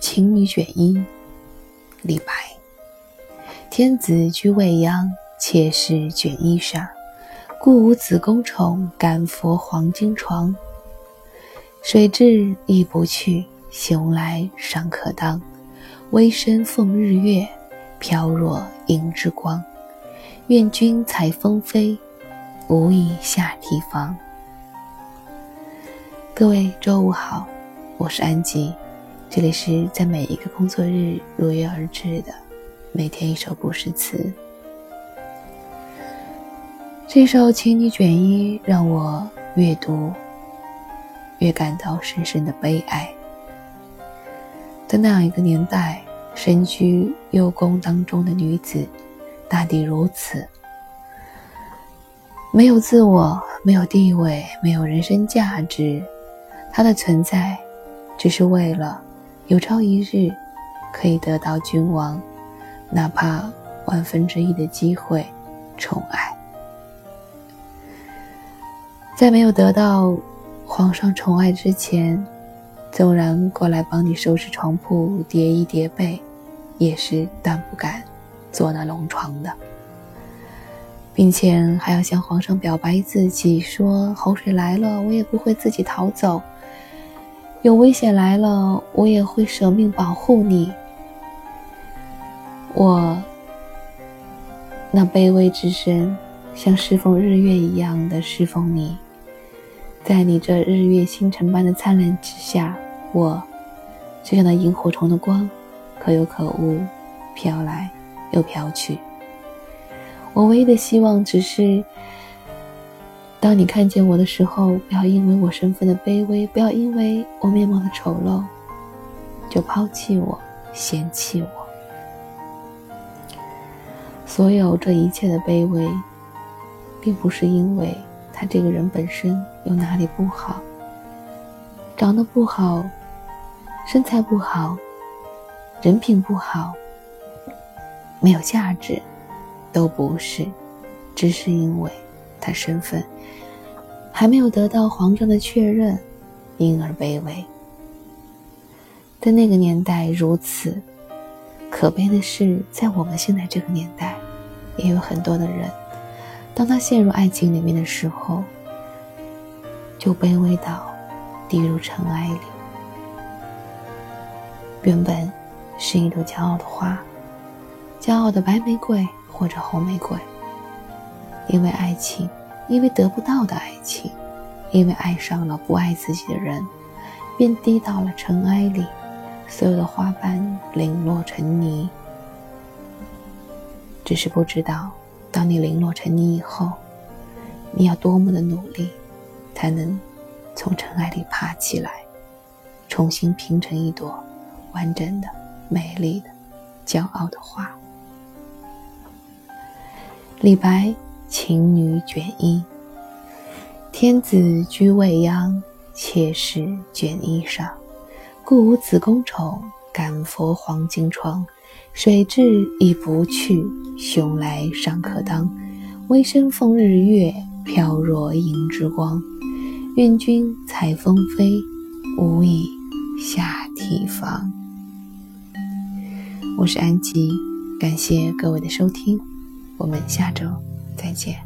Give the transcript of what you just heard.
情女卷衣，李白。天子居未央，妾室卷衣裳。故无子宫宠，敢佛黄金床。水至亦不去，熊来尚可当。微身奉日月，飘若银之光。愿君采风飞，无以下提防。各位周五好，我是安吉，这里是在每一个工作日如约而至的每天一首古诗词。这首《情女卷衣》让我越读越感到深深的悲哀。在那样一个年代，身居幽宫当中的女子，大抵如此，没有自我，没有地位，没有人生价值。他的存在，只是为了有朝一日可以得到君王哪怕万分之一的机会宠爱。在没有得到皇上宠爱之前，纵然过来帮你收拾床铺、叠衣叠被，也是断不敢做那龙床的，并且还要向皇上表白自己，说洪水来了，我也不会自己逃走。有危险来了，我也会舍命保护你。我那卑微之身，像侍奉日月一样的侍奉你，在你这日月星辰般的灿烂之下，我就像那萤火虫的光，可有可无，飘来又飘去。我唯一的希望只是。当你看见我的时候，不要因为我身份的卑微，不要因为我面貌的丑陋，就抛弃我、嫌弃我。所有这一切的卑微，并不是因为他这个人本身有哪里不好，长得不好，身材不好，人品不好，没有价值，都不是，只是因为他身份。还没有得到皇上的确认，因而卑微。在那个年代如此，可悲的是，在我们现在这个年代，也有很多的人，当他陷入爱情里面的时候，就卑微到低入尘埃里。原本是一朵骄傲的花，骄傲的白玫瑰或者红玫瑰，因为爱情。因为得不到的爱情，因为爱上了不爱自己的人，便滴到了尘埃里，所有的花瓣零落成泥。只是不知道，当你零落成泥以后，你要多么的努力，才能从尘埃里爬起来，重新拼成一朵完整的、美丽的、骄傲的花。李白。情女卷衣，天子居未央，妾室卷衣裳。故无子宫宠，感佛黄金床。水至亦不去，熊来尚可当。微身奉日月，飘若银之光。愿君采风飞，无以下提防。我是安吉，感谢各位的收听，我们下周。再见。